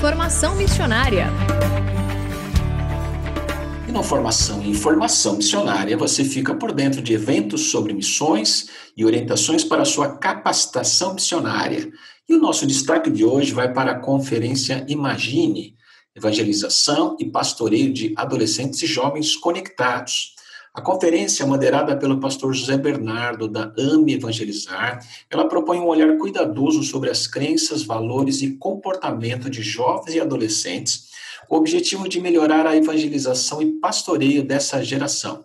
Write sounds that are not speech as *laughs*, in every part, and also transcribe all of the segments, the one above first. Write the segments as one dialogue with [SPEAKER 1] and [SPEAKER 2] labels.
[SPEAKER 1] Informação missionária.
[SPEAKER 2] E na formação e informação missionária, você fica por dentro de eventos sobre missões e orientações para sua capacitação missionária. E o nosso destaque de hoje vai para a conferência Imagine, Evangelização e Pastoreio de Adolescentes e Jovens Conectados. A conferência, moderada pelo pastor José Bernardo, da AME Evangelizar, ela propõe um olhar cuidadoso sobre as crenças, valores e comportamento de jovens e adolescentes com o objetivo de melhorar a evangelização e pastoreio dessa geração.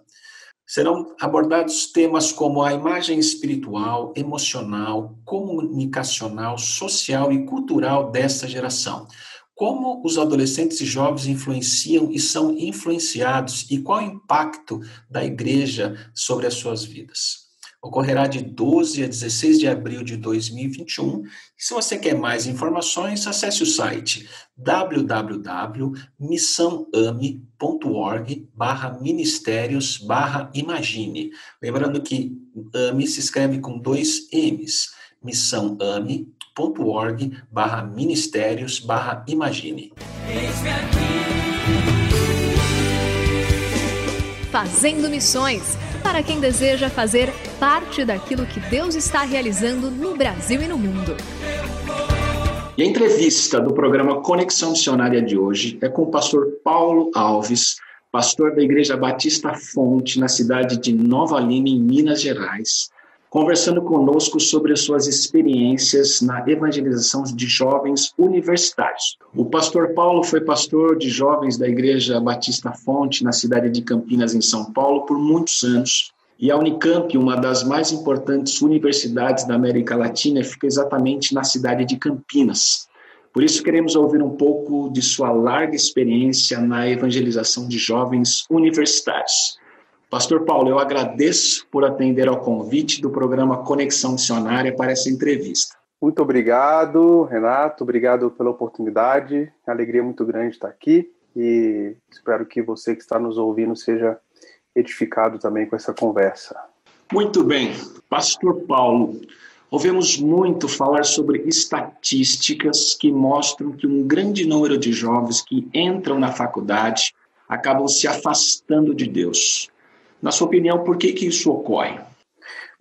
[SPEAKER 2] Serão abordados temas como a imagem espiritual, emocional, comunicacional, social e cultural dessa geração. Como os adolescentes e jovens influenciam e são influenciados e qual o impacto da igreja sobre as suas vidas ocorrerá de 12 a 16 de abril de 2021. E se você quer mais informações, acesse o site www.missãoame.org barra ministérios barra imagine. Lembrando que AME se escreve com dois M's, missãoame.org barra ministérios barra imagine.
[SPEAKER 1] Fazendo missões para quem deseja fazer parte daquilo que Deus está realizando no Brasil e no mundo.
[SPEAKER 2] E a entrevista do programa Conexão Missionária de hoje é com o pastor Paulo Alves, pastor da Igreja Batista Fonte, na cidade de Nova Lima, em Minas Gerais, conversando conosco sobre as suas experiências na evangelização de jovens universitários. O pastor Paulo foi pastor de jovens da Igreja Batista Fonte, na cidade de Campinas, em São Paulo, por muitos anos. E a Unicamp, uma das mais importantes universidades da América Latina, fica exatamente na cidade de Campinas. Por isso, queremos ouvir um pouco de sua larga experiência na evangelização de jovens universitários. Pastor Paulo, eu agradeço por atender ao convite do programa Conexão Missionária para essa entrevista.
[SPEAKER 3] Muito obrigado, Renato. Obrigado pela oportunidade. Alegria muito grande estar aqui e espero que você que está nos ouvindo seja edificado também com essa conversa.
[SPEAKER 2] Muito bem. Pastor Paulo, ouvimos muito falar sobre estatísticas que mostram que um grande número de jovens que entram na faculdade acabam se afastando de Deus. Na sua opinião, por que, que isso ocorre?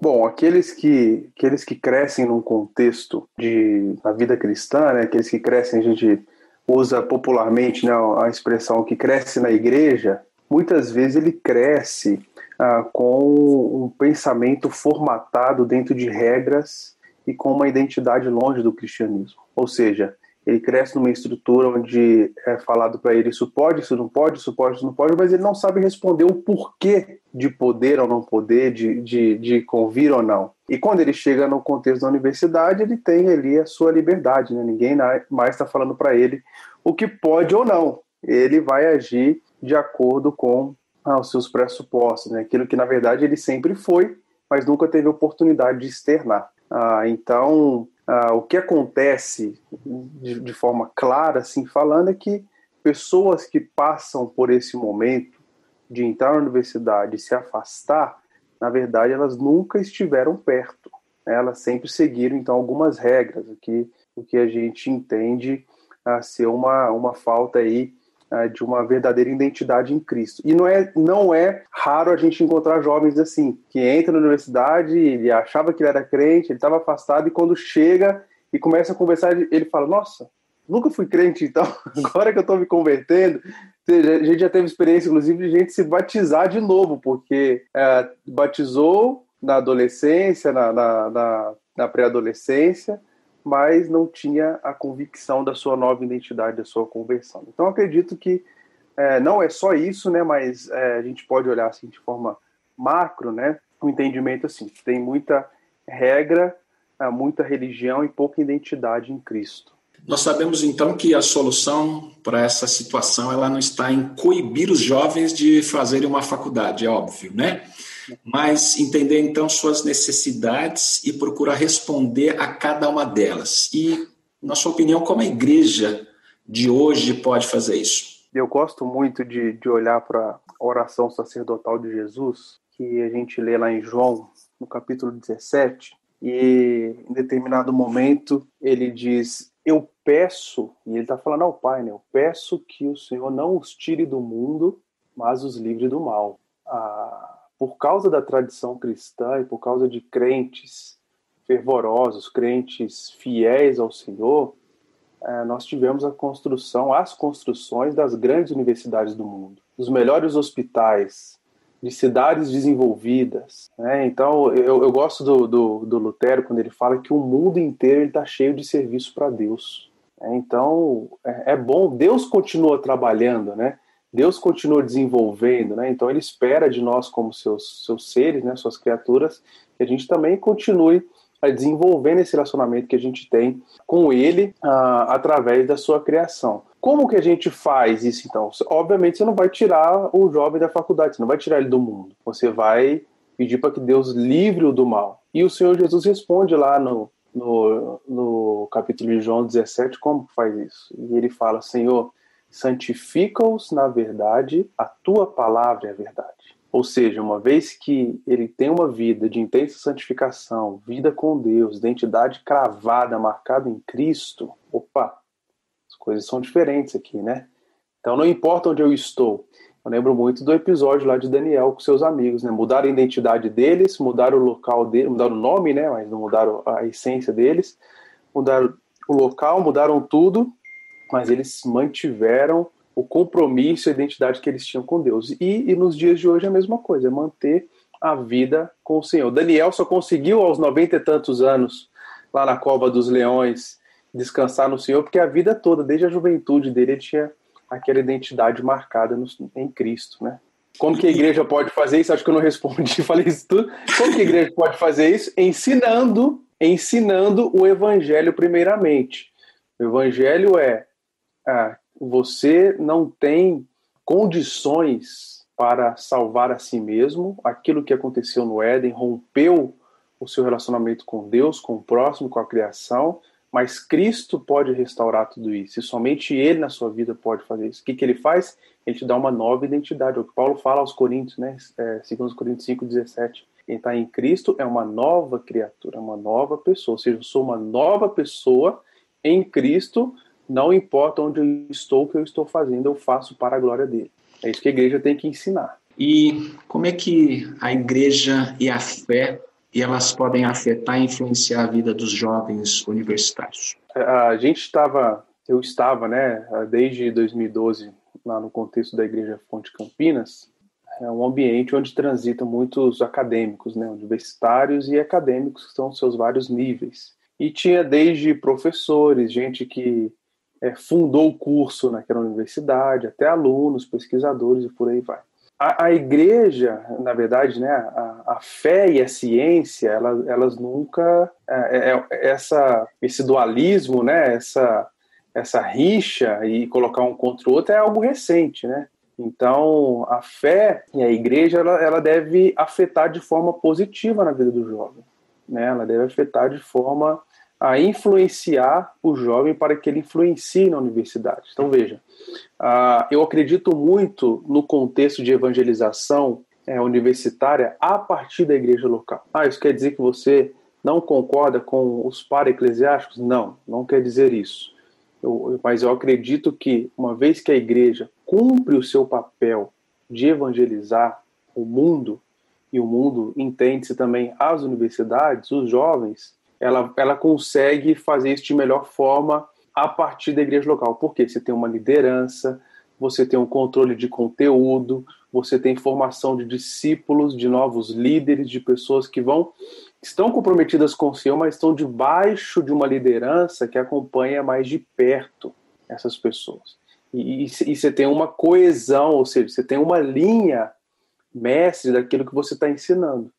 [SPEAKER 3] Bom, aqueles que, aqueles que crescem num contexto de na vida cristã, né, aqueles que crescem, a gente usa popularmente né, a expressão que cresce na igreja, muitas vezes ele cresce ah, com um pensamento formatado dentro de regras e com uma identidade longe do cristianismo. Ou seja, ele cresce numa estrutura onde é falado para ele isso pode, isso não pode, isso pode, isso não pode, mas ele não sabe responder o porquê de poder ou não poder, de, de, de convir ou não. E quando ele chega no contexto da universidade, ele tem ali a sua liberdade, né? ninguém mais está falando para ele o que pode ou não. Ele vai agir de acordo com ah, os seus pressupostos, né? aquilo que na verdade ele sempre foi, mas nunca teve oportunidade de externar. Ah, então, ah, o que acontece de, de, forma clara, assim falando, é que pessoas que passam por esse momento de entrar na universidade e se afastar, na verdade, elas nunca estiveram perto. Né? Elas sempre seguiram, então, algumas regras, o que, o que a gente entende a ser uma, uma falta aí de uma verdadeira identidade em Cristo. E não é, não é raro a gente encontrar jovens assim, que entra na universidade, ele achava que ele era crente, ele estava afastado, e quando chega e começa a conversar, ele fala: Nossa, nunca fui crente, então, *laughs* agora que eu estou me convertendo. A gente já teve experiência, inclusive, de gente se batizar de novo, porque é, batizou na adolescência, na, na, na, na pré-adolescência, mas não tinha a convicção da sua nova identidade, da sua conversão. Então, acredito que é, não é só isso, né, mas é, a gente pode olhar assim de forma macro, né, o um entendimento assim, tem muita regra, é, muita religião e pouca identidade em Cristo.
[SPEAKER 2] Nós sabemos então que a solução para essa situação ela não está em coibir os jovens de fazerem uma faculdade, é óbvio, né? Mas entender então suas necessidades e procurar responder a cada uma delas. E, na sua opinião, como a igreja de hoje pode fazer isso?
[SPEAKER 3] Eu gosto muito de, de olhar para a oração sacerdotal de Jesus, que a gente lê lá em João, no capítulo 17, e em determinado momento ele diz: Eu peço, e ele está falando ao Pai, né? Eu peço que o Senhor não os tire do mundo, mas os livre do mal. Ah, por causa da tradição cristã e por causa de crentes fervorosos, crentes fiéis ao Senhor, é, nós tivemos a construção, as construções das grandes universidades do mundo, dos melhores hospitais, de cidades desenvolvidas. Né? Então, eu, eu gosto do, do, do, Lutero quando ele fala que o mundo inteiro está cheio de serviço para Deus. É, então, é, é, bom, Deus continua trabalhando, né? Deus continua desenvolvendo, né? Então ele espera de nós como seus, seus seres, né, suas criaturas, que a gente também continue a desenvolver esse relacionamento que a gente tem com ele uh, através da sua criação. Como que a gente faz isso então? Obviamente você não vai tirar o jovem da faculdade, você não vai tirar ele do mundo. Você vai pedir para que Deus livre-o do mal. E o Senhor Jesus responde lá no, no, no capítulo de João 17 como faz isso. E ele fala: Senhor, santifica-os na verdade, a tua palavra é a verdade. Ou seja, uma vez que ele tem uma vida de intensa santificação, vida com Deus, identidade cravada, marcada em Cristo, opa, as coisas são diferentes aqui, né? Então não importa onde eu estou. Eu lembro muito do episódio lá de Daniel com seus amigos, né? Mudaram a identidade deles, mudaram o local deles, mudaram o nome, né? Mas não mudaram a essência deles, mudaram o local, mudaram tudo mas eles mantiveram o compromisso a identidade que eles tinham com Deus. E, e, nos dias de hoje é a mesma coisa, é manter a vida com o Senhor. Daniel só conseguiu aos noventa e tantos anos, lá na cova dos leões, descansar no Senhor, porque a vida toda, desde a juventude dele, ele tinha aquela identidade marcada no, em Cristo, né? Como que a igreja pode fazer isso? Acho que eu não respondi, *laughs* falei isso tudo. Como que a igreja pode fazer isso? Ensinando, ensinando o evangelho primeiramente. O evangelho é ah, você não tem condições para salvar a si mesmo. Aquilo que aconteceu no Éden rompeu o seu relacionamento com Deus, com o próximo, com a criação, mas Cristo pode restaurar tudo isso, e somente Ele na sua vida pode fazer isso. O que, que Ele faz? Ele te dá uma nova identidade, é o que Paulo fala aos Coríntios, né? É, segundo Coríntios 5, 17. Quem está em Cristo é uma nova criatura, uma nova pessoa, ou seja, eu sou uma nova pessoa em Cristo, não importa onde eu estou, o que eu estou fazendo, eu faço para a glória dele. É isso que a igreja tem que ensinar.
[SPEAKER 2] E como é que a igreja e a fé e elas podem afetar e influenciar a vida dos jovens universitários?
[SPEAKER 3] A gente estava, eu estava, né, desde 2012 lá no contexto da Igreja Fonte Campinas, é um ambiente onde transitam muitos acadêmicos, né, universitários e acadêmicos que são seus vários níveis. E tinha desde professores, gente que é, fundou o curso naquela universidade, até alunos, pesquisadores e por aí vai. A, a igreja, na verdade, né, a, a, fé e a ciência, elas, elas nunca é, é, é, essa esse dualismo, né, essa essa rixa e colocar um contra o outro é algo recente, né? Então, a fé e a igreja ela, ela deve afetar de forma positiva na vida do jovem, né? Ela deve afetar de forma a influenciar o jovem para que ele influencie na universidade. Então, veja, uh, eu acredito muito no contexto de evangelização é, universitária a partir da igreja local. Ah, isso quer dizer que você não concorda com os para-eclesiásticos? Não, não quer dizer isso. Eu, mas eu acredito que, uma vez que a igreja cumpre o seu papel de evangelizar o mundo, e o mundo entende-se também as universidades, os jovens, ela, ela consegue fazer isso de melhor forma a partir da igreja local. Porque você tem uma liderança, você tem um controle de conteúdo, você tem formação de discípulos, de novos líderes, de pessoas que vão estão comprometidas com o Senhor, mas estão debaixo de uma liderança que acompanha mais de perto essas pessoas. E, e, e você tem uma coesão, ou seja, você tem uma linha mestre daquilo que você está ensinando.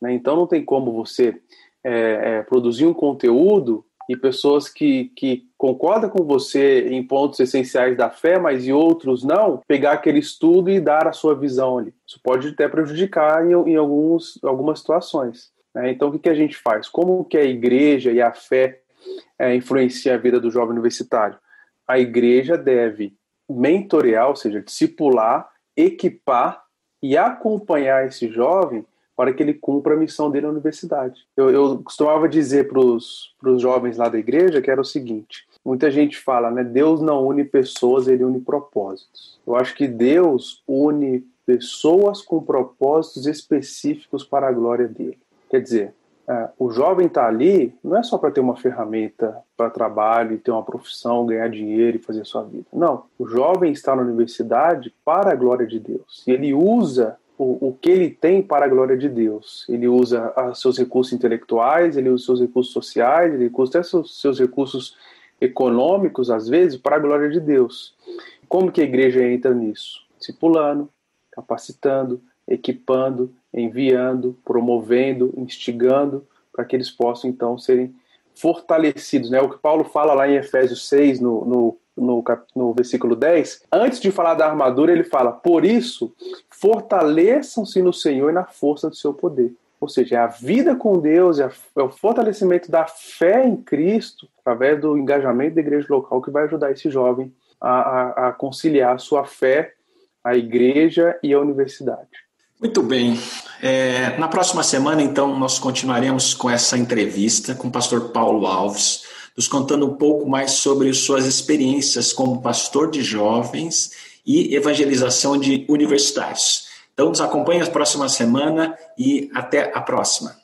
[SPEAKER 3] Né? Então não tem como você é, é, produzir um conteúdo e pessoas que, que concordam com você em pontos essenciais da fé, mas e outros não, pegar aquele estudo e dar a sua visão ali. Isso pode até prejudicar em, em alguns, algumas situações. Né? Então, o que, que a gente faz? Como que a igreja e a fé é, influencia a vida do jovem universitário? A igreja deve mentorear, ou seja, discipular, equipar e acompanhar esse jovem para que ele cumpra a missão dele na universidade. Eu, eu costumava dizer para os jovens lá da igreja que era o seguinte: muita gente fala, né? Deus não une pessoas, ele une propósitos. Eu acho que Deus une pessoas com propósitos específicos para a glória dele. Quer dizer, é, o jovem está ali não é só para ter uma ferramenta para trabalho, ter uma profissão, ganhar dinheiro e fazer sua vida. Não. O jovem está na universidade para a glória de Deus. E ele usa o, o que ele tem para a glória de Deus. Ele usa os seus recursos intelectuais, ele usa os seus recursos sociais, ele usa até seus, seus recursos econômicos, às vezes, para a glória de Deus. Como que a igreja entra nisso? Discipulando, capacitando, equipando, enviando, promovendo, instigando, para que eles possam então serem fortalecidos. Né? O que Paulo fala lá em Efésios 6, no, no, no, no versículo 10, antes de falar da armadura, ele fala: Por isso, fortaleçam-se no Senhor e na força do seu poder. Ou seja, é a vida com Deus, é, é o fortalecimento da fé em Cristo, através do engajamento da igreja local, que vai ajudar esse jovem a, a, a conciliar a sua fé, a igreja e a universidade.
[SPEAKER 2] Muito bem. É, na próxima semana, então, nós continuaremos com essa entrevista com o pastor Paulo Alves, nos contando um pouco mais sobre suas experiências como pastor de jovens e evangelização de universitários. Então, nos acompanhe na próxima semana e até a próxima.